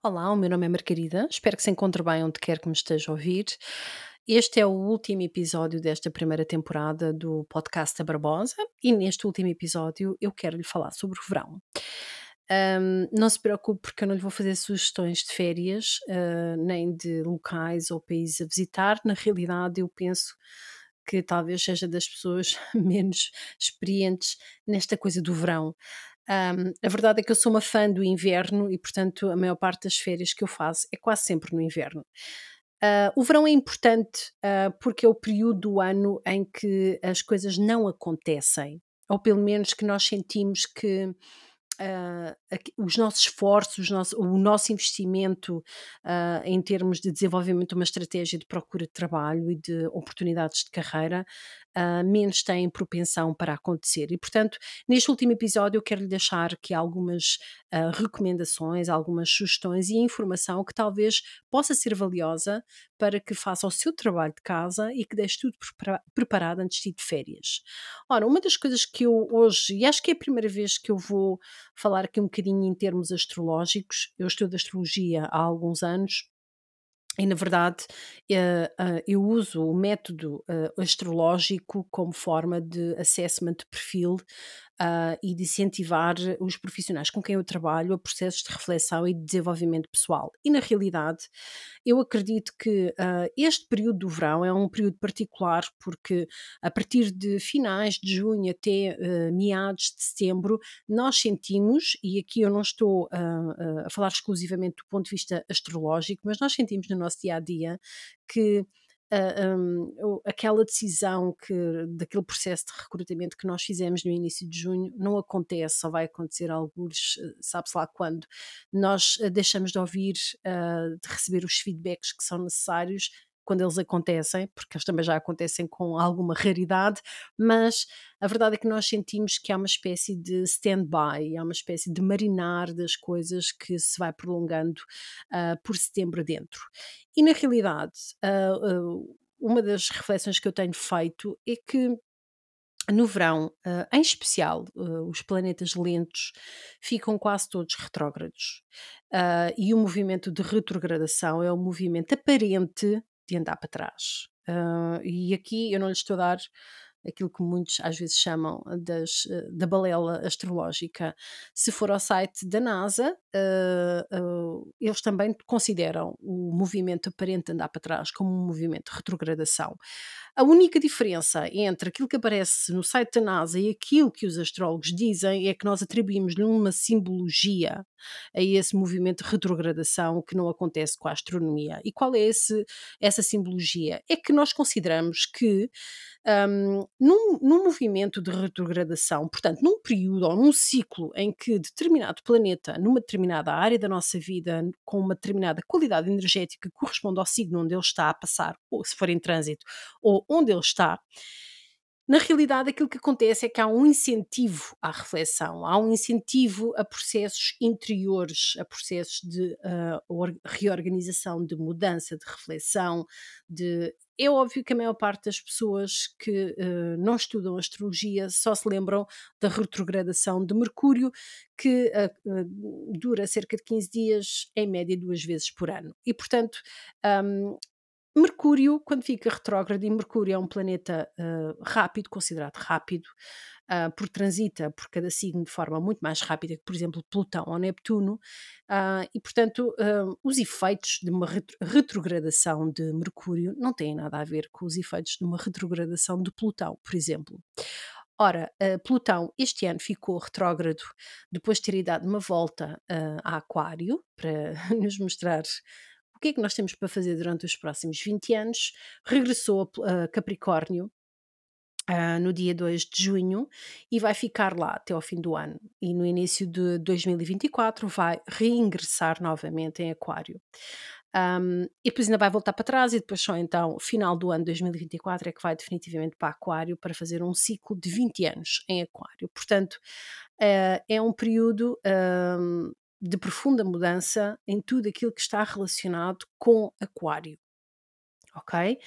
Olá, o meu nome é Margarida, espero que se encontre bem onde quer que me esteja a ouvir. Este é o último episódio desta primeira temporada do podcast da Barbosa e neste último episódio eu quero lhe falar sobre o verão. Um, não se preocupe porque eu não lhe vou fazer sugestões de férias, uh, nem de locais ou países a visitar. Na realidade, eu penso que talvez seja das pessoas menos experientes nesta coisa do verão. Um, a verdade é que eu sou uma fã do inverno e, portanto, a maior parte das férias que eu faço é quase sempre no inverno. Uh, o verão é importante uh, porque é o período do ano em que as coisas não acontecem, ou pelo menos que nós sentimos que Uh, os nossos esforços, o nosso investimento uh, em termos de desenvolvimento de uma estratégia de procura de trabalho e de oportunidades de carreira, uh, menos têm propensão para acontecer. E, portanto, neste último episódio, eu quero lhe deixar aqui algumas recomendações, algumas sugestões e informação que talvez possa ser valiosa para que faça o seu trabalho de casa e que deixe tudo preparado antes de ir de férias. Ora, uma das coisas que eu hoje, e acho que é a primeira vez que eu vou falar aqui um bocadinho em termos astrológicos, eu estudo astrologia há alguns anos e, na verdade, eh, eh, eu uso o método eh, astrológico como forma de assessment de perfil uh, e de incentivar os profissionais com quem eu trabalho a processos de reflexão e de desenvolvimento pessoal. E, na realidade, eu acredito que uh, este período do verão é um período particular porque, a partir de finais de junho até uh, meados de setembro, nós sentimos, e aqui eu não estou a falar exclusivamente do ponto de vista astrológico, mas nós sentimos no nosso dia a dia que uh, um, aquela decisão que daquele processo de recrutamento que nós fizemos no início de junho não acontece, só vai acontecer alguns, eh, sabe-se lá quando. Nós eh, deixamos de ouvir, uh, de receber os feedbacks que são necessários quando eles acontecem, porque eles também já acontecem com alguma raridade, mas a verdade é que nós sentimos que há uma espécie de stand-by, há uma espécie de marinar das coisas que se vai prolongando uh, por setembro dentro. E na realidade, uh, uh, uma das reflexões que eu tenho feito é que no verão, em especial, os planetas lentos ficam quase todos retrógrados. E o movimento de retrogradação é um movimento aparente de andar para trás. Uh, e aqui eu não lhe estou a dar aquilo que muitos às vezes chamam das, da balela astrológica. Se for ao site da NASA, uh, uh, eles também consideram o movimento aparente de andar para trás como um movimento de retrogradação. A única diferença entre aquilo que aparece no site da NASA e aquilo que os astrólogos dizem é que nós atribuímos-lhe uma simbologia a esse movimento de retrogradação que não acontece com a astronomia. E qual é esse, essa simbologia? É que nós consideramos que um, num, num movimento de retrogradação, portanto, num período ou num ciclo em que determinado planeta, numa determinada área da nossa vida, com uma determinada qualidade energética corresponde ao signo onde ele está a passar, ou se for em trânsito, ou onde ele está, na realidade, aquilo que acontece é que há um incentivo à reflexão, há um incentivo a processos interiores, a processos de uh, reorganização, de mudança, de reflexão, de é óbvio que a maior parte das pessoas que uh, não estudam astrologia só se lembram da retrogradação de Mercúrio, que uh, dura cerca de 15 dias, em média duas vezes por ano. E, portanto, um, Mercúrio, quando fica retrógrado, e Mercúrio é um planeta rápido, considerado rápido, uh, por transita por cada signo de forma muito mais rápida que, por exemplo, Plutão ou Neptuno, uh, e portanto uh, os efeitos de uma retrogradação de Mercúrio não têm nada a ver com os efeitos de uma retrogradação de Plutão, por exemplo. Ora, uh, Plutão este ano ficou retrógrado depois de ter dado uma volta uh, a Aquário para nos mostrar o que é que nós temos para fazer durante os próximos 20 anos. Regressou a Capricórnio Uh, no dia 2 de junho e vai ficar lá até ao fim do ano. E no início de 2024 vai reingressar novamente em Aquário. Um, e depois ainda vai voltar para trás e depois só então, final do ano 2024 é que vai definitivamente para Aquário para fazer um ciclo de 20 anos em Aquário. Portanto, uh, é um período um, de profunda mudança em tudo aquilo que está relacionado com Aquário ok?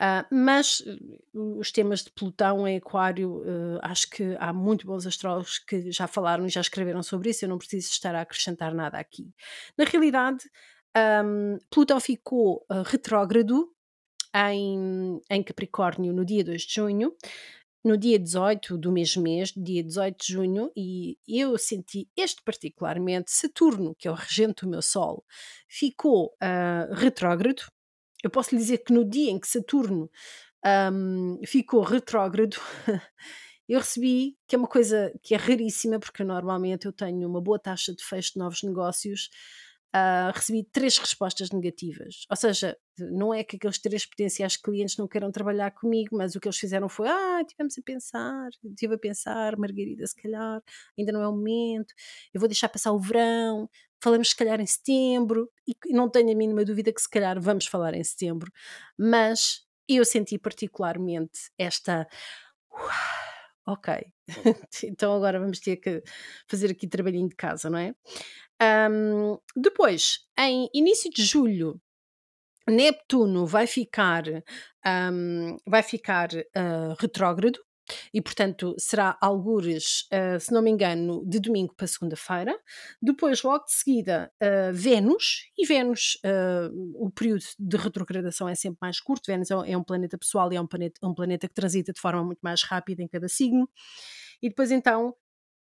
Uh, mas uh, os temas de Plutão em Aquário, uh, acho que há muito bons astrólogos que já falaram e já escreveram sobre isso, eu não preciso estar a acrescentar nada aqui. Na realidade, um, Plutão ficou retrógrado em, em Capricórnio no dia 2 de junho, no dia 18 do mesmo mês, dia 18 de junho, e eu senti este particularmente, Saturno, que é o regente do meu Sol, ficou uh, retrógrado. Eu posso lhe dizer que no dia em que Saturno um, ficou retrógrado, eu recebi, que é uma coisa que é raríssima, porque normalmente eu tenho uma boa taxa de fecho de novos negócios, uh, recebi três respostas negativas. Ou seja, não é que aqueles três potenciais clientes não queiram trabalhar comigo, mas o que eles fizeram foi: ah, tivemos a pensar, estive a pensar, Margarida, se calhar ainda não é o momento, eu vou deixar passar o verão, falamos se calhar em setembro, e não tenho a mínima dúvida que se calhar vamos falar em setembro, mas eu senti particularmente esta. Ok, então agora vamos ter que fazer aqui trabalhinho de casa, não é? Um, depois, em início de julho, Neptuno vai ficar, um, vai ficar uh, retrógrado e, portanto, será algures, uh, se não me engano, de domingo para segunda-feira. Depois, logo de seguida, uh, Vênus, e Vênus, o período de retrogradação é sempre mais curto. Vênus é, é um planeta pessoal e é um planeta, um planeta que transita de forma muito mais rápida em cada signo. E depois, então,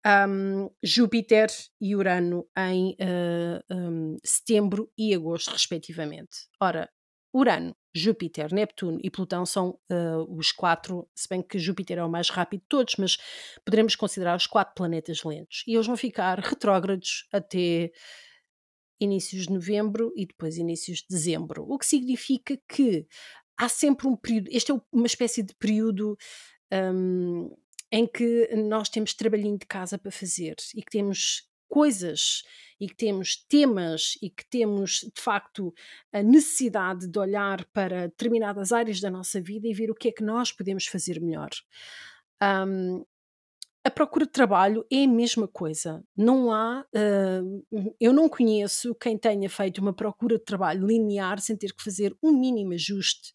um, Júpiter e Urano em uh, eh, um, setembro e agosto, respectivamente. Ora, Urano, Júpiter, Neptuno e Plutão são uh, os quatro, se bem que Júpiter é o mais rápido de todos, mas poderemos considerar os quatro planetas lentos. E eles vão ficar retrógrados até inícios de novembro e depois inícios de dezembro. O que significa que há sempre um período, este é uma espécie de período. Um, em que nós temos trabalhinho de casa para fazer e que temos coisas e que temos temas e que temos de facto a necessidade de olhar para determinadas áreas da nossa vida e ver o que é que nós podemos fazer melhor. Um, a procura de trabalho é a mesma coisa. Não há, uh, eu não conheço quem tenha feito uma procura de trabalho linear sem ter que fazer um mínimo ajuste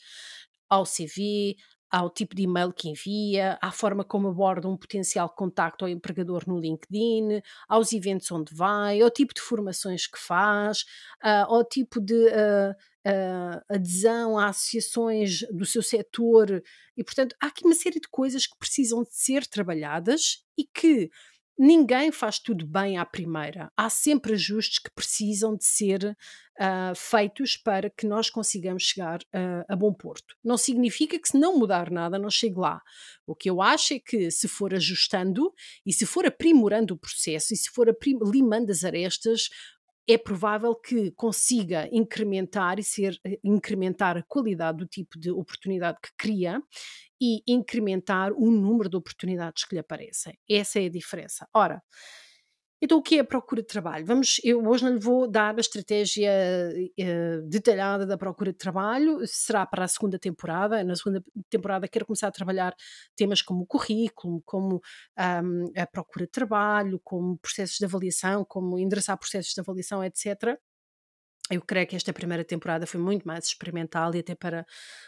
ao CV, ao tipo de e-mail que envia, à forma como aborda um potencial contacto ao empregador no LinkedIn, aos eventos onde vai, ao tipo de formações que faz, uh, ao tipo de uh, uh, adesão a associações do seu setor. E, portanto, há aqui uma série de coisas que precisam de ser trabalhadas e que ninguém faz tudo bem à primeira. Há sempre ajustes que precisam de ser uh, feitos para que nós consigamos chegar uh, a bom porto. Não significa que se não mudar nada não chegue lá. O que eu acho é que se for ajustando e se for aprimorando o processo e se for limando as arestas, é provável que consiga incrementar e ser eh, incrementar a qualidade do tipo de oportunidade que cria e incrementar o número de oportunidades que lhe aparecem. Essa é a diferença. Ora, então, o que é a procura de trabalho? Vamos, eu hoje não lhe vou dar a estratégia uh, detalhada da procura de trabalho, será para a segunda temporada. Na segunda temporada quero começar a trabalhar temas como o currículo, como um, a procura de trabalho, como processos de avaliação, como endereçar processos de avaliação, etc. Eu creio que esta primeira temporada foi muito mais experimental e até para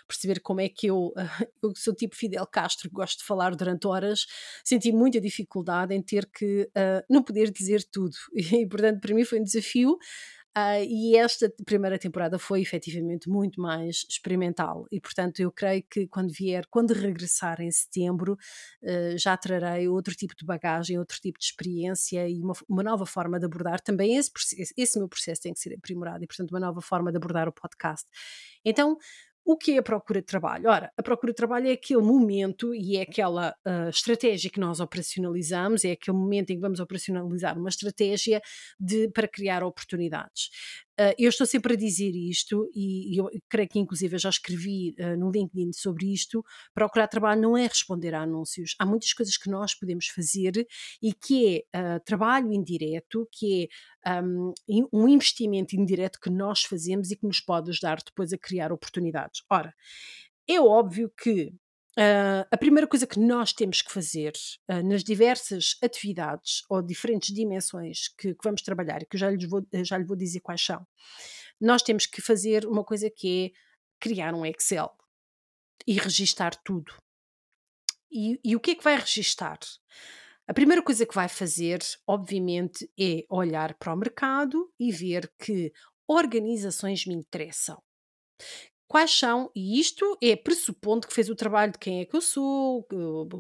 perceber como é que eu, eu sou tipo Fidel Castro, gosto de falar durante horas, senti muita dificuldade em ter que uh, não poder dizer tudo. E, portanto, para mim foi um desafio Uh, e esta primeira temporada foi efetivamente muito mais experimental. E portanto eu creio que quando vier, quando regressar em setembro uh, já trarei outro tipo de bagagem, outro tipo de experiência e uma, uma nova forma de abordar. Também esse, esse meu processo tem que ser aprimorado e portanto uma nova forma de abordar o podcast. Então o que é a procura de trabalho? Ora, a procura de trabalho é aquele momento e é aquela uh, estratégia que nós operacionalizamos, é aquele momento em que vamos operacionalizar uma estratégia de, para criar oportunidades. Uh, eu estou sempre a dizer isto e, eu creio que inclusive eu já escrevi uh, no LinkedIn sobre isto, procurar trabalho não é responder a anúncios. Há muitas coisas que nós podemos fazer e que é trabalho indireto, que é um, um investimento indireto que nós fazemos e que nos pode ajudar depois a criar oportunidades. Ora, é óbvio que Uh, a primeira coisa que nós temos que fazer uh, nas diversas atividades ou diferentes dimensões que, que, vamos trabalhar, que eu já lhe, vou, já lhe vou dizer quais são, nós temos que fazer uma coisa que é criar um Excel e registar tudo. E, e o que é que vai registar? A primeira coisa que vai fazer, obviamente, é olhar para o mercado e ver que organizações me interessam quais são, e isto é pressupondo que fez o trabalho de quem é que eu sou,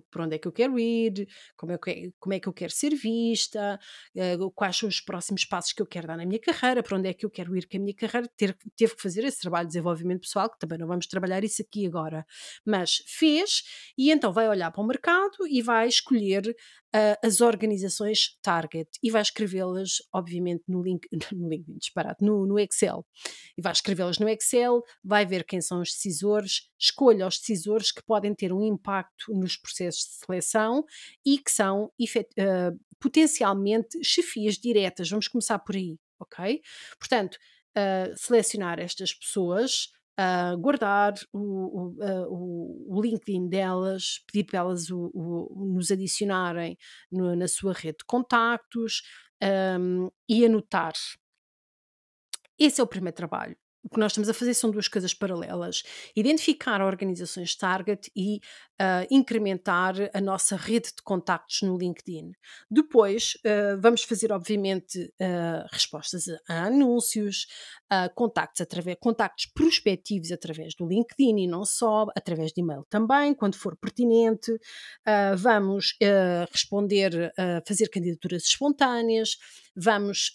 para onde é que eu quero ir, como é que, como é que eu quero ser vista, uh, quais são os próximos passos que eu quero dar na minha carreira, para onde é que eu quero ir com a minha carreira, ter, teve que fazer esse trabalho de desenvolvimento pessoal, que também não vamos trabalhar isso aqui agora, mas fez, e então vai olhar para o mercado e vai escolher uh, as organizações target e vai escrevê-las, obviamente, no link, no LinkedIn, disparado, no, no Excel. E vai escrevê-las no Excel, vai ver quem são os decisores, escolha os decisores que podem ter um impacto nos processos de seleção e que são uh, potencialmente chefias diretas. Vamos começar por aí, ok? Portanto, uh, selecionar estas pessoas uh, guardar o, o, o, LinkedIn delas, pedir para elas o, nos adicionarem no, na sua rede de contactos um, e anotar. Esse é o primeiro trabalho. O que nós estamos a fazer são duas coisas paralelas: identificar organizações target e uh, incrementar a nossa rede de contactos no LinkedIn. Depois, uh, vamos fazer, obviamente, uh, respostas a, anúncios, contactos, através, contactos prospectivos através do LinkedIn e não só, através de e-mail também, quando for pertinente. vamos responder, fazer candidaturas espontâneas, vamos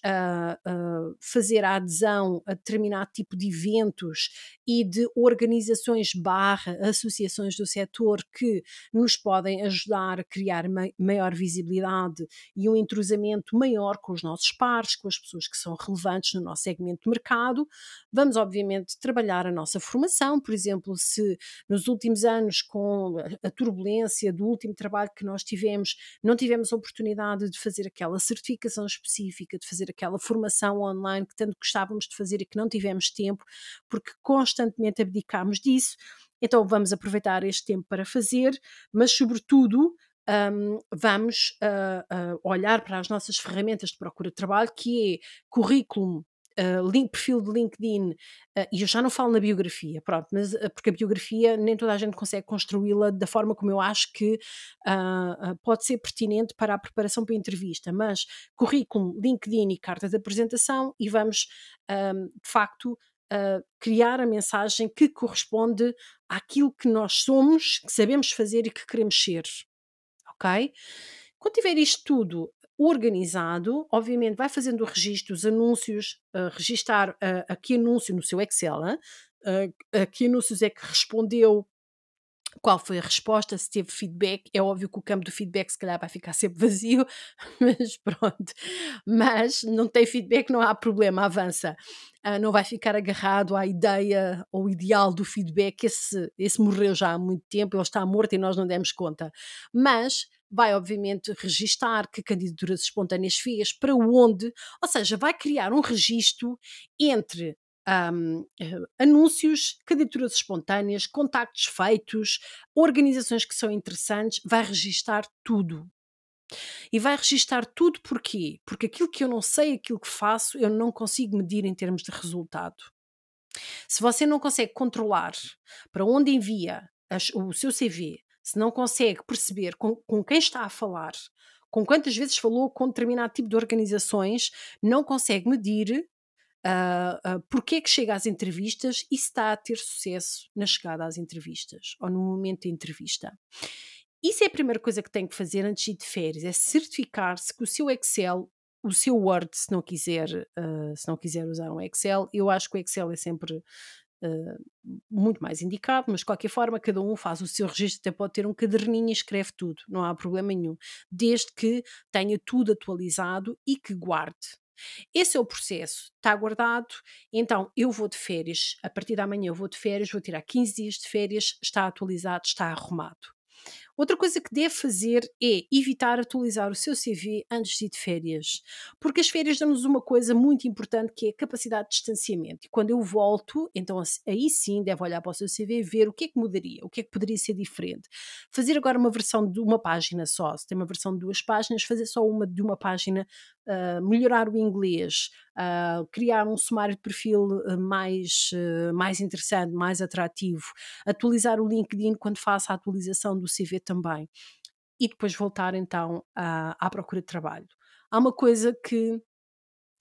fazer a adesão a determinado tipo de eventos e de organizações barra associações do setor que nos podem ajudar a criar maior visibilidade e um entrosamento maior com os nossos pares, com as pessoas que são relevantes no nosso segmento de mercado. Vamos, obviamente, trabalhar a nossa formação, por exemplo, se nos últimos anos, com a turbulência do último trabalho que nós tivemos, não tivemos a oportunidade de fazer aquela certificação específica, de fazer aquela formação online que tanto gostávamos de fazer e que não tivemos tempo, porque constantemente abdicámos disso. Então vamos aproveitar este tempo para fazer, mas sobretudo um, vamos uh, uh, olhar para as nossas ferramentas de procura de trabalho, que é currículo Uh, perfil de LinkedIn, uh, e eu já não falo na biografia, pronto, mas uh, porque a biografia nem toda a gente consegue construí-la da forma como eu acho que pode ser pertinente para a preparação para a entrevista, mas currículo, LinkedIn e carta de apresentação, e vamos um, de facto uh, criar a mensagem que corresponde àquilo que nós somos, que sabemos fazer e que queremos ser. Ok? Quando tiver isto tudo organizado, obviamente vai fazendo o registro, os anúncios, uh, registar uh, a que anúncio no seu Excel, uh, a que anúncios é que respondeu qual foi a resposta, se teve feedback. É óbvio que o campo do feedback se calhar vai ficar sempre vazio, mas pronto. Mas não tem feedback, não há problema, avança. Uh, não vai ficar agarrado à ideia ou ideal do feedback, esse, esse morreu já há muito tempo, ele está morto e nós não demos conta. Mas vai obviamente registar que candidaturas espontâneas fez, para onde, ou seja, vai criar um registro entre um, eh, anúncios, candidaturas espontâneas, contactos feitos, organizações que são interessantes, vai registar tudo. E vai registar tudo porquê? Porque aquilo que eu não sei, aquilo que faço, eu não consigo medir em termos de resultado. Se você não consegue controlar para onde envia as, o seu CV, se não consegue perceber com, com quem está a falar, com quantas vezes falou com determinado tipo de organizações, não consegue medir uh, uh, porque é que chega às entrevistas e está a ter sucesso na chegada às entrevistas ou no momento da entrevista. Isso é a primeira coisa que tem que fazer antes de ir de férias, é certificar-se que o seu Excel, o seu Word, se não quiser, uh, se não quiser usar um Excel, eu acho que o Excel é sempre Uh, muito mais indicado, mas de qualquer forma, cada um faz o seu registro, até pode ter um caderninho e escreve tudo, não há problema nenhum, desde que tenha tudo atualizado e que guarde. Esse é o processo, está guardado, então eu vou de férias, a partir da manhã eu vou de férias, vou tirar 15 dias de férias, está atualizado, está arrumado. Outra coisa que deve fazer é evitar atualizar o seu CV antes de ir de férias, porque as férias dão-nos uma coisa muito importante que é a capacidade de distanciamento. E quando eu volto, então aí sim deve olhar para o seu CV e ver o que é que mudaria, o que é que poderia ser diferente. Fazer agora uma versão de uma página só, se tem uma versão de duas páginas, fazer só uma de uma página, uh, melhorar o inglês, uh, criar um sumário de perfil uh, mais, mais interessante, mais atrativo, atualizar o LinkedIn quando faça a atualização do CV também. E depois voltar então à, à procura de trabalho. Há uma coisa que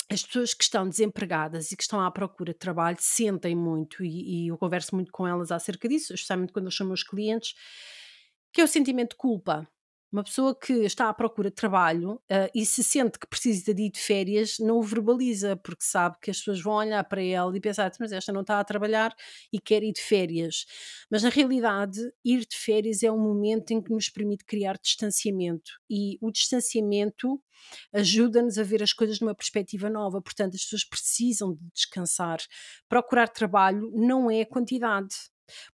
as pessoas que estão desempregadas e que estão à procura de trabalho sentem muito, e, e, eu converso muito com elas acerca disso, especialmente quando eu chamo os clientes, que é o sentimento de culpa. Uma pessoa que está à procura de trabalho uh, e se sente que precisa de ir de férias não o verbaliza, porque sabe que as pessoas vão olhar para ela e pensar, mas esta não está a trabalhar e quer ir de férias. Mas na realidade, ir de férias é um momento em que nos permite criar distanciamento e o distanciamento ajuda-nos a ver as coisas numa perspectiva nova. Portanto, as pessoas precisam de descansar. Procurar trabalho não é quantidade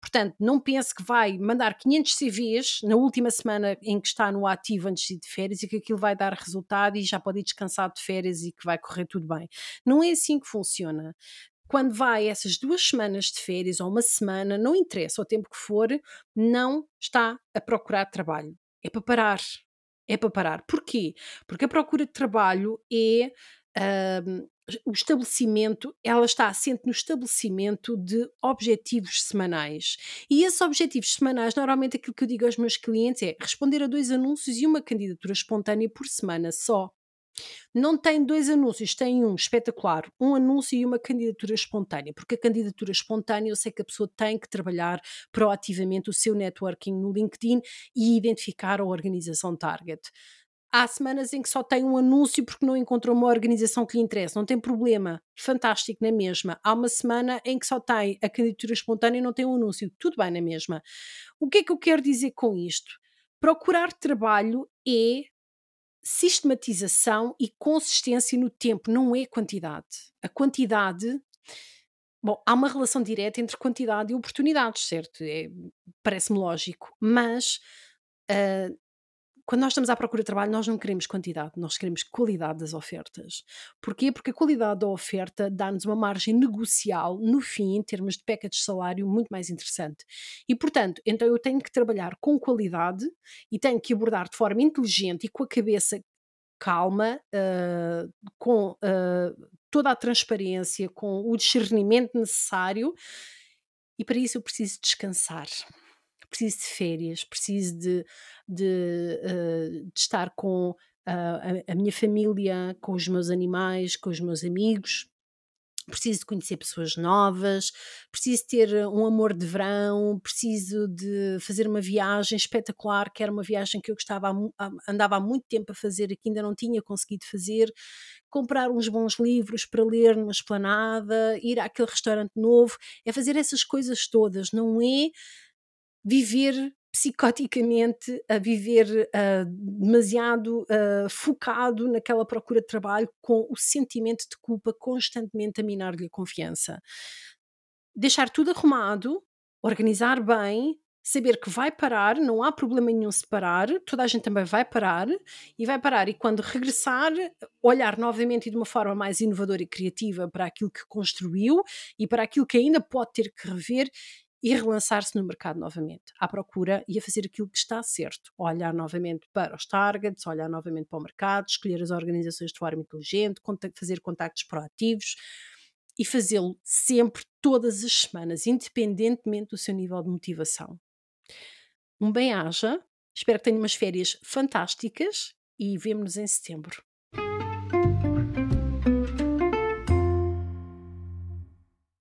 Portanto, não pense que vai mandar 500 CVs na última semana em que está no ativo antes de ir de férias e que aquilo vai dar resultado e já pode ir descansado de férias e que vai correr tudo bem. Não é assim que funciona. Quando vai essas duas semanas de férias ou uma semana, não interessa o tempo que for, não está a procurar trabalho. É para parar. É para parar. Porquê? Porque a procura de trabalho é. Uh, o estabelecimento, ela está assente no estabelecimento de objetivos semanais. E esses objetivos semanais, normalmente aquilo que eu digo aos meus clientes é responder a dois anúncios e uma candidatura espontânea por semana só. Não tem dois anúncios, tem um espetacular, um anúncio e uma candidatura espontânea, porque a candidatura espontânea eu sei que a pessoa tem que trabalhar proativamente o seu networking no LinkedIn e identificar a organização target há semanas em que só tem um anúncio porque não encontrou uma organização que lhe interessa, não tem problema, fantástico na mesma. Há uma semana em que só tem a candidatura espontânea e não tem um anúncio, tudo bem na mesma. O que é que eu quero dizer com isto? Procurar trabalho é sistematização e consistência no tempo, não é quantidade. A quantidade Bom, há uma relação direta entre quantidade e oportunidades, certo? É, Parece-me lógico, mas uh, quando nós estamos à procura de trabalho, nós não queremos quantidade, nós queremos qualidade das ofertas. Porquê? Porque a qualidade da oferta dá-nos uma margem negocial, no fim, em termos de package de salário, muito mais interessante. E, portanto, então eu tenho que trabalhar com qualidade e tenho que abordar de forma inteligente e com a cabeça calma, uh, com uh, toda a transparência, com o discernimento necessário. E para isso eu preciso descansar preciso de férias, preciso de, de, uh, de estar com uh, a, a minha família, com os meus animais, com os meus amigos. Preciso de conhecer pessoas novas, preciso ter um amor de verão, preciso de fazer uma viagem espetacular, que era uma viagem que eu gostava, andava há muito tempo a fazer e que ainda não tinha conseguido fazer, comprar uns bons livros para ler numa esplanada, ir àquele restaurante novo, é fazer essas coisas todas, não é viver psicoticamente, a viver uh, demasiado uh, focado naquela procura de trabalho com o sentimento de culpa constantemente a minar-lhe a confiança. Deixar tudo arrumado, organizar bem, saber que vai parar, não há problema nenhum se parar, toda a gente também vai parar e vai parar. E quando regressar, olhar novamente e de uma forma mais inovadora e criativa para aquilo que construiu e para aquilo que ainda pode ter que rever e relançar-se no mercado novamente, à procura e a fazer aquilo que está certo, olhar novamente para os targets, olhar novamente para o mercado, escolher as organizações de forma inteligente, fazer contactos proativos e fazê-lo sempre, todas as semanas, independentemente do seu nível de motivação. Um bem-aja, espero que tenha umas férias fantásticas e vemo-nos em setembro.